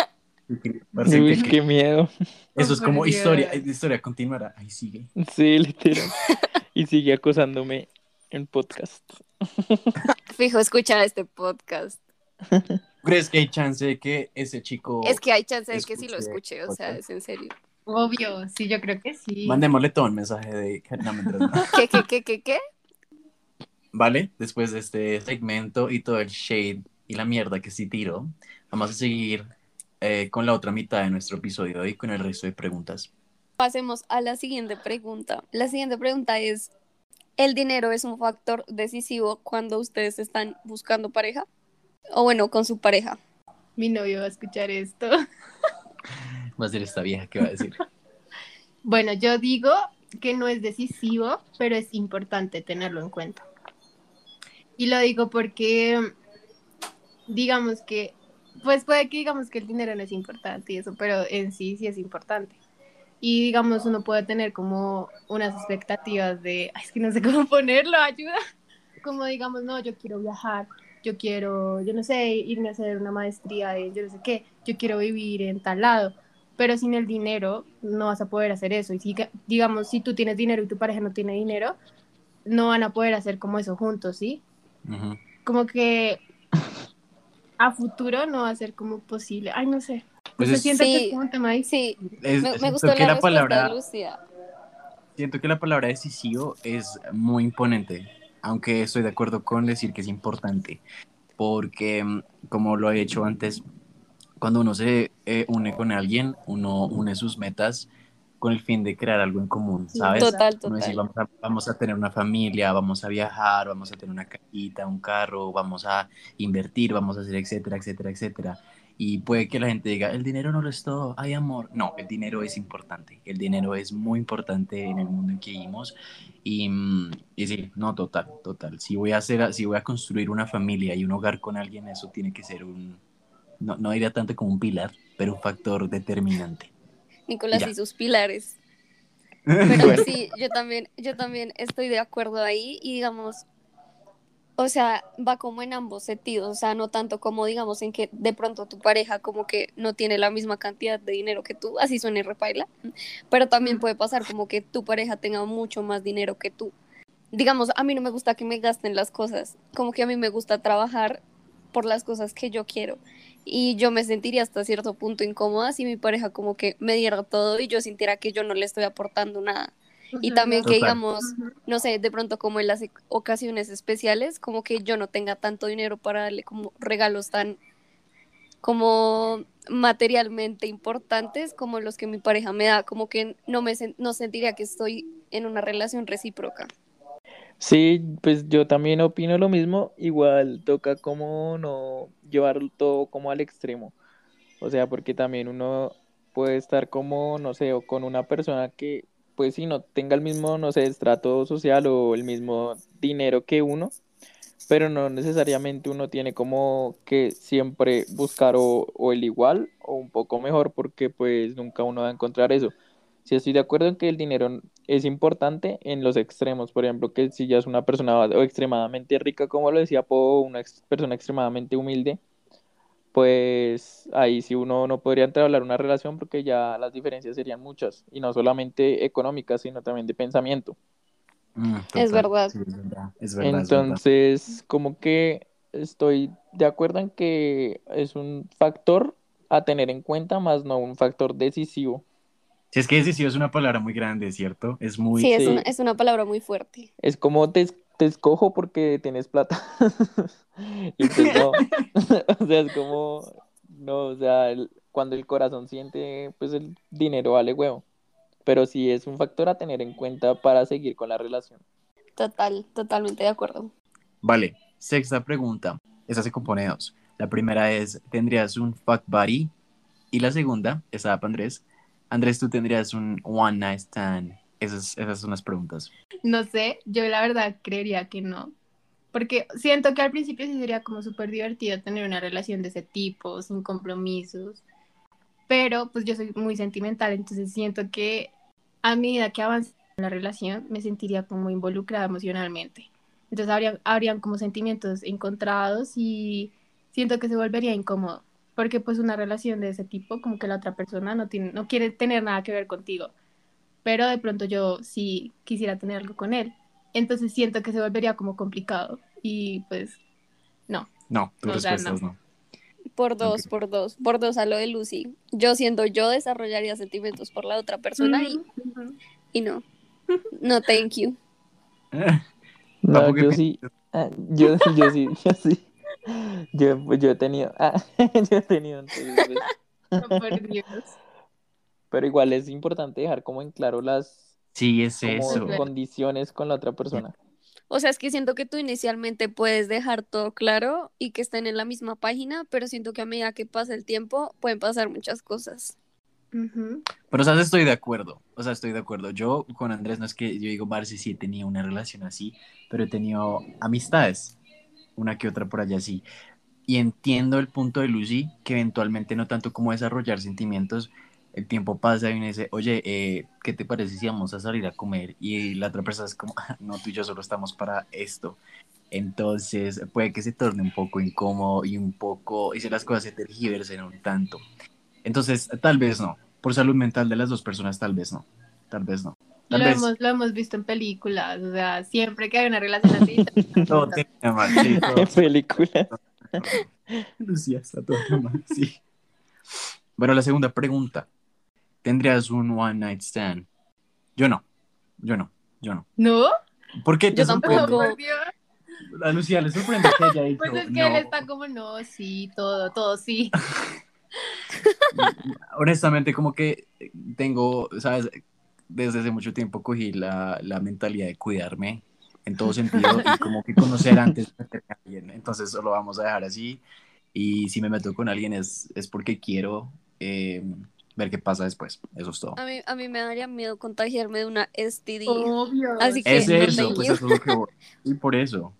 S4: Uy, qué miedo.
S1: Eso es como historia, historia continuará, ahí sigue.
S4: Sí, literal. y sigue acosándome en podcast.
S2: Fijo, escuchar este podcast.
S1: ¿Crees que hay chance de que ese chico...
S2: Es que hay chance de que sí lo escuche, o sea, es en serio.
S3: Obvio, sí, yo creo que sí.
S1: Mandémosle todo un mensaje de...
S2: ¿Qué, qué, qué, qué, qué?
S1: Vale, después de este segmento y todo el shade y la mierda que sí tiro, vamos a seguir eh, con la otra mitad de nuestro episodio y con el resto de preguntas.
S2: Pasemos a la siguiente pregunta. La siguiente pregunta es, ¿el dinero es un factor decisivo cuando ustedes están buscando pareja? O bueno, con su pareja.
S3: Mi novio va a escuchar esto.
S1: Va a ser esta vieja que va a decir.
S3: bueno, yo digo que no es decisivo, pero es importante tenerlo en cuenta. Y lo digo porque, digamos que, pues puede que digamos que el dinero no es importante y eso, pero en sí sí es importante y digamos uno puede tener como unas expectativas de, es que no sé cómo ponerlo, ayuda, como digamos, no, yo quiero viajar, yo quiero, yo no sé, irme a hacer una maestría de yo no sé qué, yo quiero vivir en tal lado, pero sin el dinero no vas a poder hacer eso. Y si, digamos, si tú tienes dinero y tu pareja no tiene dinero, no van a poder hacer como eso juntos, ¿sí? Como que a futuro no va a ser como posible. Ay, no sé. Pues ¿Se siente que es como un tema ahí?
S2: Sí, me, gustó la, la palabra, de Lucía.
S1: Siento que la palabra decisivo es muy imponente, aunque estoy de acuerdo con decir que es importante, porque mm, como lo he hecho antes, cuando uno se eh, une con alguien, uno une sus metas con el fin de crear algo en común, ¿sabes?
S2: Total, total.
S1: vamos, a, vamos, a, tener una familia, vamos a viajar, vamos a tener una casita, un carro, vamos a invertir, vamos a hacer, etcétera, etcétera, etcétera. Y puede que la gente diga, el dinero no lo es todo, hay amor. No, el dinero es importante. El dinero es muy importante en el mundo en que vivimos. Y, mm, y sí, no, total, total. Si voy a hacer, si voy a construir una familia y un hogar con alguien, eso tiene que ser un, no, no diría tanto como un pilar, pero un factor determinante.
S2: Nicolás y sus pilares. Pero sí, yo también, yo también estoy de acuerdo ahí y digamos, o sea, va como en ambos sentidos, o sea, no tanto como digamos en que de pronto tu pareja como que no tiene la misma cantidad de dinero que tú, así suena y repaila, pero también puede pasar como que tu pareja tenga mucho más dinero que tú. Digamos, a mí no me gusta que me gasten las cosas, como que a mí me gusta trabajar por las cosas que yo quiero y yo me sentiría hasta cierto punto incómoda si mi pareja como que me diera todo y yo sintiera que yo no le estoy aportando nada. Y también que digamos, no sé, de pronto como en las ocasiones especiales, como que yo no tenga tanto dinero para darle como regalos tan como materialmente importantes como los que mi pareja me da, como que no me no sentiría que estoy en una relación recíproca.
S4: Sí, pues yo también opino lo mismo, igual toca como no llevar todo como al extremo. O sea, porque también uno puede estar como, no sé, o con una persona que pues si no tenga el mismo, no sé, estrato social o el mismo dinero que uno, pero no necesariamente uno tiene como que siempre buscar o, o el igual o un poco mejor, porque pues nunca uno va a encontrar eso. Sí estoy de acuerdo en que el dinero es importante en los extremos, por ejemplo, que si ya es una persona o extremadamente rica, como lo decía Po, una ex- persona extremadamente humilde, pues ahí sí uno no podría entablar una relación porque ya las diferencias serían muchas, y no solamente económicas, sino también de pensamiento.
S1: Mm,
S2: Es verdad.
S1: Sí, es verdad. Es verdad, es verdad.
S4: Entonces, como que estoy de acuerdo en que es un factor a tener en cuenta, más no un factor decisivo.
S1: Si es que decisivo es una palabra muy grande, ¿cierto? Es muy...
S2: Sí, es,
S4: Sí.
S2: Una, es una palabra muy fuerte.
S4: Es como te, te escojo porque tienes plata. Y pues no. O sea, es como, no, o sea, el- cuando el corazón siente, pues el dinero vale huevo. Pero sí es un factor a tener en cuenta para seguir con la relación.
S2: Total, totalmente de acuerdo.
S1: Vale, sexta pregunta. Esa se compone de dos. La primera es, ¿tendrías un fuck buddy? Y la segunda, esa para Andrés. Andrés, ¿tú tendrías un one night stand? Esas, esas son las preguntas.
S3: No sé, yo la verdad creería que no. Porque siento que al principio sí sería como súper divertido tener una relación de ese tipo, sin compromisos. Pero pues yo soy muy sentimental, entonces siento que a medida que avance la relación me sentiría como involucrada emocionalmente. Entonces habría, habrían como sentimientos encontrados y siento que se volvería incómodo. Porque pues una relación de ese tipo, como que la otra persona no, tiene, no quiere tener nada que ver contigo pero de pronto yo sí quisiera tener algo con él. Entonces siento que se volvería como complicado y pues no.
S1: No, tu
S3: O sea,
S1: respuesta es no.
S2: Por dos, por dos, por dos a lo de Lucy. Yo siendo yo desarrollaría sentimientos por la otra persona y, y no. No, thank you.
S4: No, yo sí, ah, yo, yo sí, yo sí. Yo, pues, yo he tenido, ah, yo he tenido pues,
S3: No, por Dios.
S4: pero igual es importante dejar como en claro las
S1: Sí, es eso.
S4: Condiciones con la otra persona.
S2: O sea, es que siento que tú inicialmente puedes dejar todo claro y que estén en la misma página, pero siento que a medida que pasa el tiempo pueden pasar muchas cosas.
S1: Pero, o sea, estoy de acuerdo. O sea, estoy de acuerdo. Yo con Andrés no es que yo digo, Barcy sí he tenido una relación así, pero he tenido amistades, una que otra por allá sí. Y entiendo el punto de Lucy, que eventualmente no tanto como desarrollar sentimientos, el tiempo pasa y uno dice, oye, eh, ¿qué te parece si vamos a salir a comer? Y la otra persona es como, "Ah, no, tú y yo solo estamos para esto. Entonces puede que se torne un poco incómodo y un poco, y si las cosas se tergiversen un tanto. Entonces, tal vez no. Por salud mental de las dos personas, tal vez no. Tal vez no.
S3: Lo hemos, lo hemos visto en películas, o sea, siempre que hay una relación así.
S1: todo termina mal. Sí, todo-
S4: En película.
S1: Lucía está todo mal, sí. Bueno, la segunda pregunta. ¿Tendrías un one night stand? Yo no. Yo no. Yo no.
S3: ¿No?
S1: ¿Por qué te
S2: Yo tampoco.
S1: A Lucía le sorprende que haya dicho
S3: Pues es que
S1: no.
S3: él está como, no, sí, todo, todo sí.
S1: honestamente, como que tengo, ¿sabes? Desde hace mucho tiempo cogí la, la mentalidad de cuidarme en todo sentido y como que conocer antes de meterme a alguien. Entonces, solo vamos a dejar así. Y si me meto con alguien es, es porque quiero eh, ver qué pasa después. Eso es todo.
S2: A mí, a mí me daría miedo contagiarme de una STD.
S3: Obvio.
S2: Así que-
S1: Es
S2: no
S1: eso,
S2: thank
S1: pues
S2: you.
S1: eso es lo que voy. Y por eso,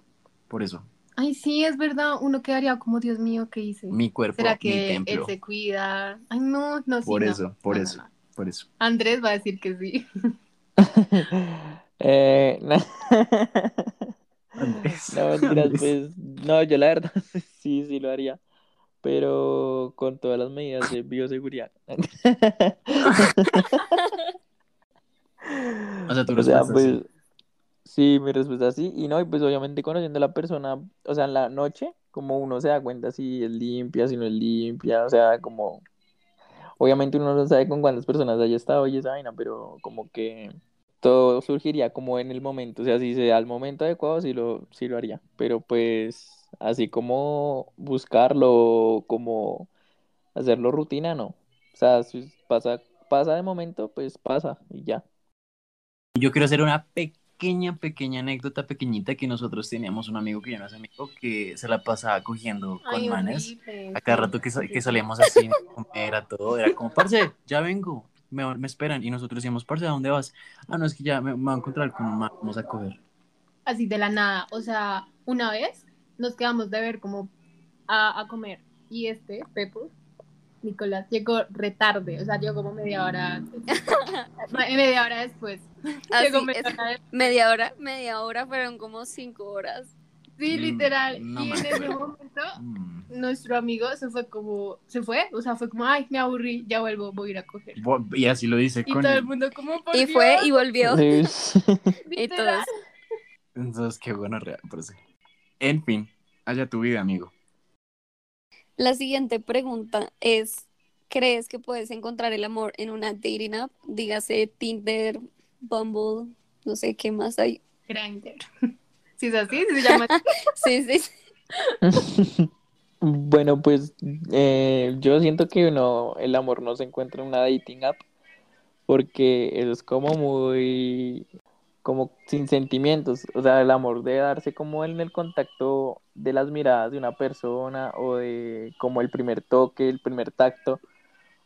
S1: por eso.
S3: Ay, sí, es verdad. Uno quedaría como, Dios mío, ¿qué hice?
S1: Mi cuerpo,
S3: ¿Será
S1: mi
S3: que él se cuida? Ay, no, no, sí,
S1: Por
S3: no.
S1: eso, por
S3: No, no,
S1: eso,
S3: no.
S1: Por eso.
S3: Andrés va a decir que sí.
S4: Eh, no.
S1: Andrés.
S4: No, mentiras,
S1: Andrés.
S4: pues, no, yo la verdad sí, sí lo haría, pero con todas las medidas de bioseguridad.
S1: O sea, tu
S4: O sea,
S1: respuesta
S4: pues,
S1: sí.
S4: sí, mi respuesta sí, y no, y pues obviamente conociendo a la persona, o sea, en la noche, como uno se da cuenta si es limpia, si no es limpia, o sea, como, obviamente uno no sabe con cuántas personas haya estado y esa vaina, pero como que todo surgiría como en el momento, o sea, si se da el momento adecuado, sí lo, sí lo haría, pero pues así como buscarlo, como hacerlo rutina, no, o sea, si pasa, pasa de momento, pues pasa y ya.
S1: Yo quiero hacer una pequeña, pequeña anécdota pequeñita que nosotros teníamos un amigo que ya no es amigo que se la pasaba cogiendo con
S3: Ay,
S1: manes. A cada rato que, que salíamos así, a comer, a todo, era como, parce, ya vengo, me, me esperan. Y nosotros decíamos, parce, ¿a dónde vas? Ah, no, es que ya me, me voy a encontrar con un man, vamos a coger.
S3: Así de la nada. O sea, una vez nos quedamos de ver como a, a comer. Y este, Pepo, Nicolás, llegó retarde, o sea, llegó como media hora, media hora después.
S2: Así
S3: llegó
S2: es.
S3: media hora después.
S2: Media hora, media hora, fueron como cinco horas.
S3: Sí,
S1: Mm,
S3: literal.
S1: no
S3: y en ese momento,
S1: Mm.
S3: nuestro amigo se fue como, se fue, o sea, fue como, ay, me aburrí, ya vuelvo, voy a ir a coger.
S1: Y así lo dice
S3: Y
S1: con
S3: todo el mundo como, por
S2: Y
S3: Dios,
S2: fue y volvió. Y todos.
S1: Entonces, qué bueno real, por eso. En fin, haya tu vida, amigo.
S2: La siguiente pregunta es, ¿crees que puedes encontrar el amor en una dating app? Dígase Tinder, Bumble, no sé qué más hay.
S3: Grindr. Si es así, se llama.
S2: Sí, sí, sí.
S4: Bueno, pues eh, yo siento que uno, el amor no se encuentra en una dating app porque eso es como muy, como sin sentimientos, o sea, el amor debe darse como en el contacto de las miradas de una persona o de como el primer toque, el primer tacto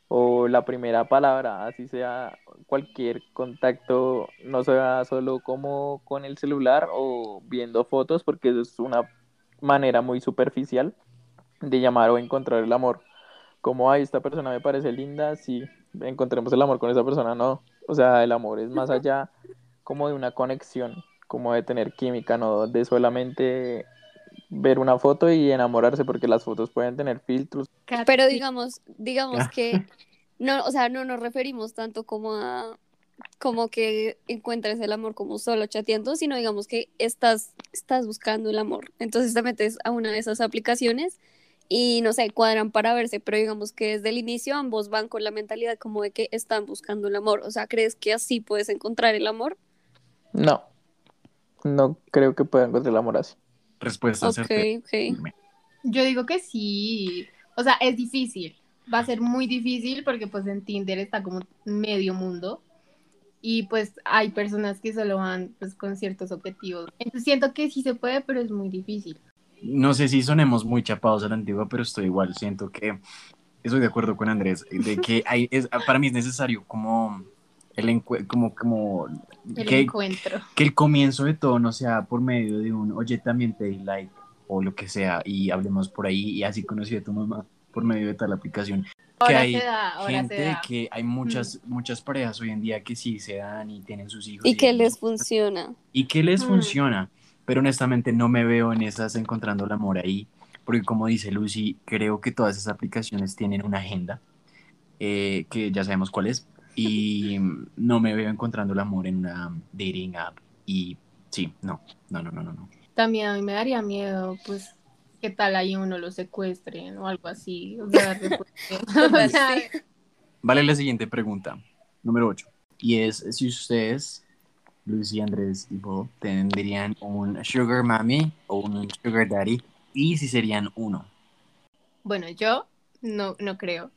S4: o la primera palabra, así sea cualquier contacto, no sea solo como con el celular o viendo fotos porque eso es una manera muy superficial de llamar o encontrar el amor. Como, ay, esta persona me parece linda, sí, encontremos el amor con esa persona, no. O sea, el amor es más allá como de una conexión, como de tener química, no de solamente ver una foto y enamorarse, porque las fotos pueden tener filtros.
S2: Pero digamos, digamos
S1: Ah.
S2: que no, o sea, no nos referimos tanto como a como que encuentres el amor como solo chateando, sino digamos que estás, estás buscando el amor. Entonces te metes a una de esas aplicaciones y no sé, cuadran para verse, pero digamos que desde el inicio ambos van con la mentalidad como de que están buscando el amor. O sea, ¿crees que así puedes encontrar el amor?
S4: No, no creo que pueda encontrar el amor así.
S1: Respuesta
S2: Ok,
S1: certera.
S2: ok.
S3: Yo digo que sí. O sea, es difícil. Va a ser muy difícil porque pues en Tinder está como medio mundo. Y pues hay personas que solo van pues con ciertos objetivos. Entonces siento que sí se puede, pero es muy difícil.
S1: No sé si sonemos muy chapados a la antigua, pero estoy igual. Siento que estoy de acuerdo con Andrés, de que hay, es, para mí es necesario como el como, como
S3: El
S1: que,
S3: encuentro.
S1: que el comienzo de todo no sea por medio de un, oye, también te di like o lo que sea y hablemos por ahí y así conocí a tu mamá por medio de tal aplicación. que
S3: Ahora
S1: hay
S3: se da, ahora
S1: gente
S3: se da.
S1: que hay muchas muchas parejas hoy en día que sí se dan y tienen sus hijos
S2: Y que
S1: hijos,
S2: les funciona.
S1: y que les
S3: Mm.
S1: funciona, pero honestamente no me veo en esas encontrando el amor ahí, porque como dice Lucy, creo que todas esas aplicaciones tienen una agenda, eh, que ya sabemos cuál es, y no me veo encontrando el amor en una dating app, y sí, no, no, no, no, no. no.
S3: También a mí me daría miedo, pues, qué tal ahí uno lo secuestren o algo así. O sea, después-.
S1: Vale la siguiente pregunta, número 8, y es si ustedes, Lucy, Andrés y Bob, tendrían un sugar mami o un sugar daddy, y si serían uno.
S3: Bueno, yo no, no creo.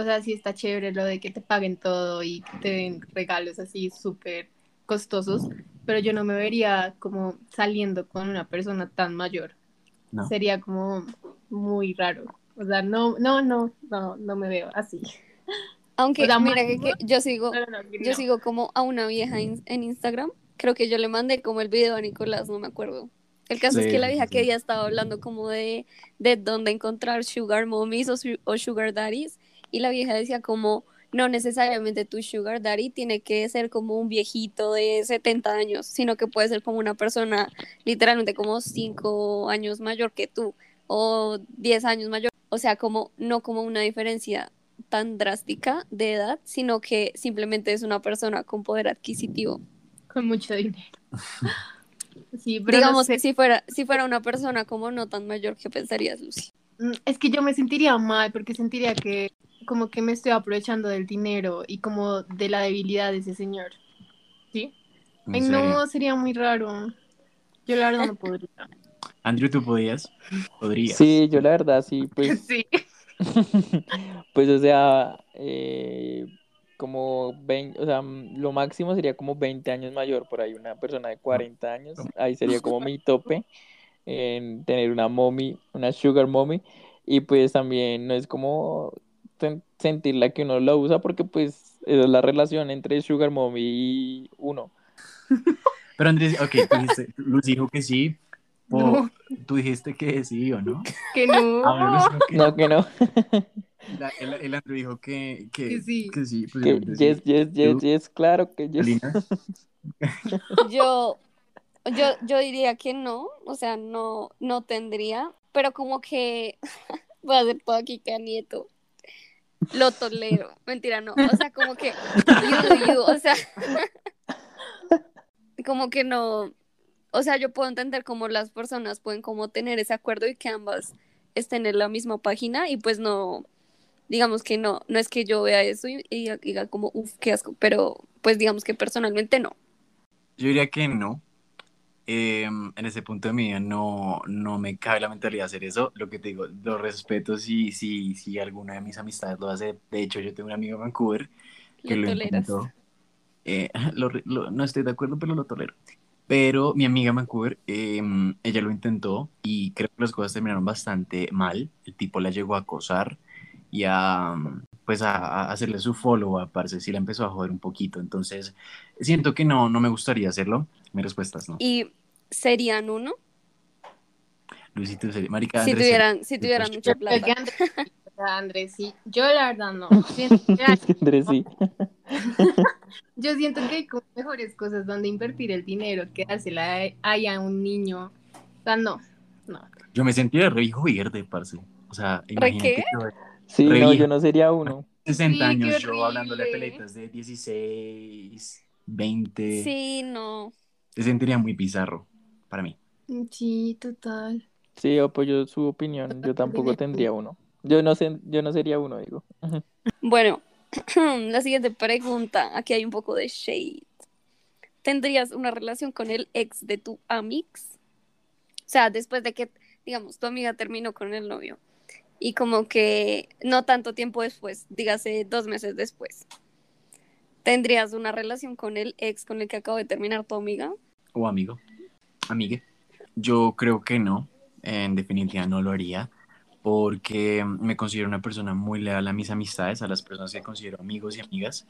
S3: O sea, sí está chévere lo de que te paguen todo y que te den regalos así súper costosos, pero yo no me vería como saliendo con una persona tan mayor.
S1: No.
S3: Sería como muy raro. O sea, no, no, no, no, no me veo así.
S2: Aunque
S3: O sea,
S2: mira que, que yo sigo,
S3: No, no, no,
S2: yo sigo como a una vieja in- en Instagram. Creo que yo le mandé como el video a Nicolás, no me acuerdo. El caso
S1: Sí,
S2: es que la vieja
S1: sí.
S2: que ella estaba hablando como de, de dónde encontrar sugar mommies o, su- o sugar daddies y la vieja decía como no necesariamente tu sugar daddy tiene que ser como un viejito de 70 años, sino que puede ser como una persona literalmente como 5 años mayor que tú o 10 años mayor. O sea, como no como una diferencia tan drástica de edad, sino que simplemente es una persona con poder adquisitivo.
S3: Con mucho dinero. Sí, pero no
S2: Digamos
S3: sé.
S2: que si fuera, si fuera una persona como no tan mayor, ¿qué pensarías, Lucy?
S3: Mm, Es que yo me sentiría mal porque sentiría que como que me estoy aprovechando del dinero y como de la debilidad de ese señor. ¿Sí?
S1: ¿En
S3: Ay, no, sería muy raro. Yo la verdad no podría.
S1: Andrew, ¿tú podías? Podrías.
S4: Sí, yo la verdad sí, pues
S3: Sí.
S4: Pues, o sea, eh, como 20, o sea, mm, lo máximo sería como 20 años mayor, por ahí una persona de 40 años, ahí sería como mi tope en tener una mommy, una sugar mommy, y pues también no es como sen- sentirla que uno la usa porque pues esa es la relación entre sugar mommy y uno.
S1: Pero Andrés, ok, tú dijiste, Lucy dijo que sí,
S3: No.
S1: tú dijiste que sí o no.
S3: Que no.
S1: Ah,
S4: No, que no.
S1: la- el, el Andrew dijo que, que,
S3: Que sí.
S1: que sí, pues,
S4: Que yes, yes, yes, yes, claro que yes.
S2: Yo, yo, yo diría que no, o sea, no, no tendría, pero como que voy a hacer todo aquí que a nieto. Lo tolero, mentira, no, o sea, como que o sea, como que no, o sea, yo puedo entender cómo las personas pueden como tener ese acuerdo y que ambas estén en la misma página y pues no, digamos que no, no es que yo vea eso y, y diga como, uff, qué asco, pero pues digamos que personalmente no.
S1: Yo diría que no. Eh, en ese punto de mi vida no, no me cabe la mentalidad de hacer eso. Lo que te digo, lo respeto si, si, si alguna de mis amistades lo hace. De hecho, yo tengo un amigo en Vancouver que
S2: Lo
S1: lo, intentó. Eh, lo re- lo- no estoy de acuerdo, pero lo tolero. Pero mi amiga en Vancouver, eh, ella lo intentó y creo que las cosas terminaron bastante mal. El tipo la llegó a acosar y a, pues a, a hacerle su follow, a parce, sí la empezó a joder un poquito. Entonces, siento que no, no me gustaría hacerlo. Mi respuesta es no.
S2: Y serían uno
S1: Luisito, sería- marica,
S2: si
S1: Andrés,
S2: tuvieran, si tuvieran
S1: pues,
S2: mucha plata.
S3: Andrés, Andrés, sí. Yo la verdad no.
S4: Andrés, sí.
S3: yo siento que hay como mejores cosas donde invertir el dinero que dársela ahí a un niño. O sea, no. No.
S1: Yo me sentía re hijo verde, parce. O sea, imagínate
S2: qué?
S1: yo,
S4: Sí,
S1: Re
S4: no, yo no sería uno.
S1: 60
S3: Sí, qué
S1: años, yo hablándole peleitas de 16, 20.
S2: Sí, no.
S1: Se sentiría muy bizarro para mí.
S3: Sí, total.
S4: Sí, apoyo su opinión. Yo tampoco tendría uno. Yo no sé, yo no sería uno, digo.
S2: Bueno, la siguiente pregunta. Aquí hay un poco de shade. ¿Tendrías una relación con el ex de tu amix? O sea, después de que, digamos, tu amiga terminó con el novio. Y como que no tanto tiempo después, dígase dos meses después. ¿Tendrías una relación con el ex con el que acabo de terminar tu amiga?
S1: O amigo, amigue. Yo creo que no. En definitiva, no lo haría. Porque me considero una persona muy leal a mis amistades, a las personas que considero amigos y amigas.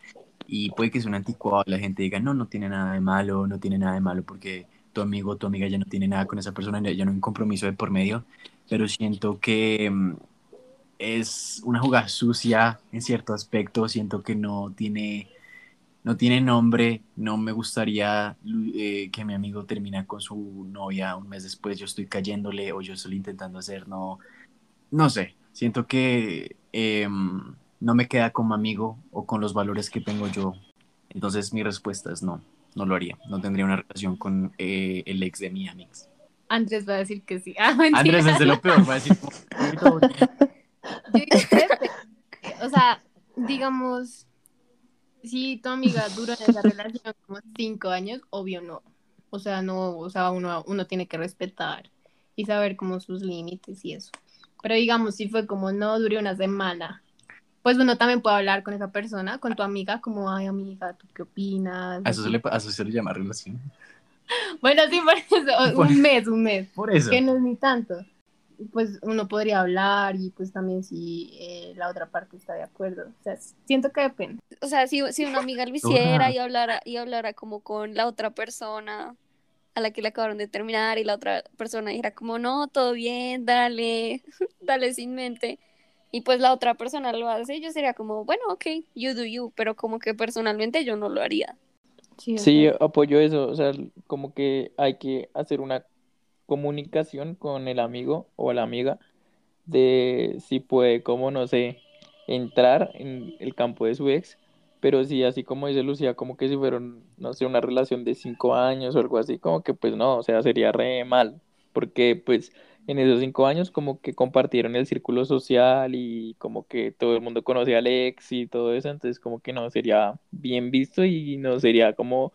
S1: Y puede que sea un anticuado, la gente diga, no, no tiene nada de malo, no tiene nada de malo porque tu amigo o tu amiga ya no tiene nada con esa persona, ya no hay un compromiso de por medio. Pero siento que mm, es una jugada sucia en cierto aspecto, siento que no tiene, no tiene nombre, no me gustaría eh, que mi amigo termina con su novia un mes después, yo estoy cayéndole o yo estoy intentando hacer, no, no sé, siento que em, no me queda como amigo o con los valores que tengo yo, entonces mi respuesta es no, no lo haría, no tendría una relación con eh, el ex de mi amix.
S3: Andrés va a decir que sí. Ah.
S1: Andrés es de lo peor, va a decir,
S3: o sea, digamos, si tu amiga dura en esa relación como cinco años, obvio no. O sea, no, o sea, uno, uno tiene que respetar y saber como sus límites y eso. Pero digamos, si fue como no duré una semana, pues uno también puede hablar con esa persona, con tu amiga, como, ay amiga, ¿tú qué opinas?
S1: A eso se le, a eso se le llama relación.
S3: Bueno, sí, por eso,
S1: Por-
S3: un mes, un mes.
S1: Por eso.
S3: que no es ni tanto. Pues uno podría hablar y pues también si eh, la otra parte está de acuerdo. O sea, siento que depende.
S2: O sea, si, si una amiga lo hiciera y hablara, y hablara como con la otra persona a la que le acabaron de terminar y la otra persona dijera como, no, todo bien, dale, dale sin mente. Y pues la otra persona lo hace, yo sería como, bueno, ok, you do you, pero como que personalmente yo no lo haría.
S3: Sí,
S4: Sí, apoyo eso, o sea, como que hay que hacer una comunicación con el amigo o la amiga de si puede, como no sé, entrar en el campo de su ex, pero sí, así como dice Lucía, como que si fueron, no sé, una relación de cinco años o algo así, como que pues no, o sea, sería re mal, porque pues en esos cinco años como que compartieron el círculo social y como que todo el mundo conocía al ex y todo eso, entonces como que no sería bien visto y no sería como,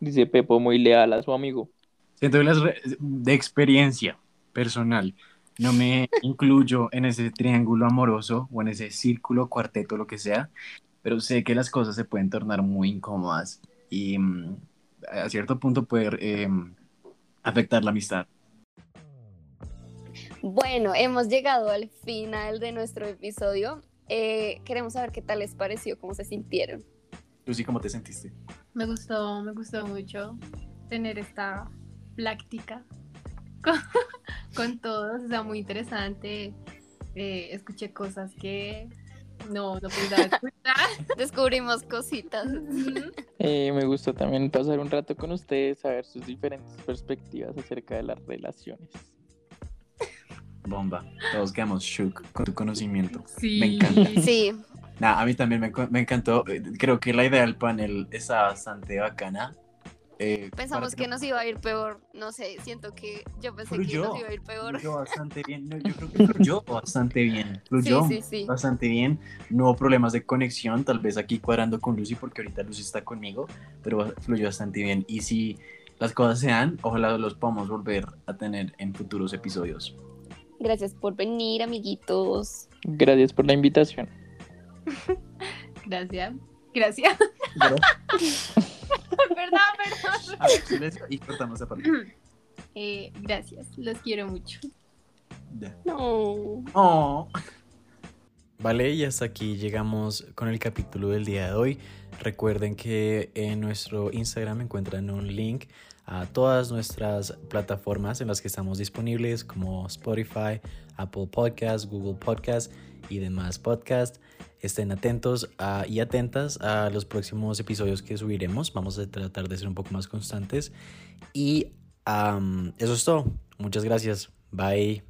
S4: dice Pepo, muy leal a su amigo.
S1: Siento que las de experiencia personal no me incluyo en ese triángulo amoroso o en ese círculo, cuarteto, lo que sea, pero sé que las cosas se pueden tornar muy incómodas y mm, a cierto punto poder em, afectar la amistad.
S2: Bueno, hemos llegado al final de nuestro episodio. Eh, queremos saber qué tal les pareció, cómo se sintieron.
S1: Lucy, ¿cómo te sentiste?
S3: me gustó, me gustó mucho tener esta práctica con, con todos, o sea, muy interesante. Eh, escuché cosas que no, no pensaba escuchar.
S2: Descubrimos cositas.
S4: Eh, me gustó también pasar un rato con ustedes, saber sus diferentes perspectivas acerca de las relaciones.
S1: Bomba. Todos quedamos shook con tu conocimiento.
S3: Sí.
S1: Me encanta.
S2: Sí,
S1: Nah, a mí también me, me encantó. Eh, Creo que la idea del panel está bastante bacana. Eh,
S2: pensamos que nos iba a ir peor. No sé, siento que yo pensé que
S1: Fluyó.
S2: nos iba a ir peor.
S1: Fluyó bastante bien. No, yo creo que fluyó bastante bien.
S2: Sí,
S1: Fluyó
S2: sí, sí.
S1: bastante bien. No hubo problemas de conexión, tal vez aquí cuadrando con Lucy, porque ahorita Lucy está conmigo, pero fluyó bastante bien. Y si las cosas se dan, ojalá los podamos volver a tener en futuros episodios.
S2: Gracias por venir, amiguitos.
S4: Gracias por la invitación.
S3: Gracias. Gracias. perdón, perdón.
S1: A ver, silencio y cortamos esa parte.
S3: Eh, gracias, los quiero mucho.
S1: Ya.
S2: No.
S1: Oh.
S5: Vale, y hasta aquí llegamos con el capítulo del día de hoy. Recuerden que en nuestro Instagram encuentran un link a todas nuestras plataformas en las que estamos disponibles como Spotify, Apple Podcasts, Google Podcasts y demás podcasts. Estén atentos a- y atentas a los próximos episodios que subiremos. Vamos a tratar de ser un poco más constantes. Y am, eso es todo. Muchas gracias. Bye.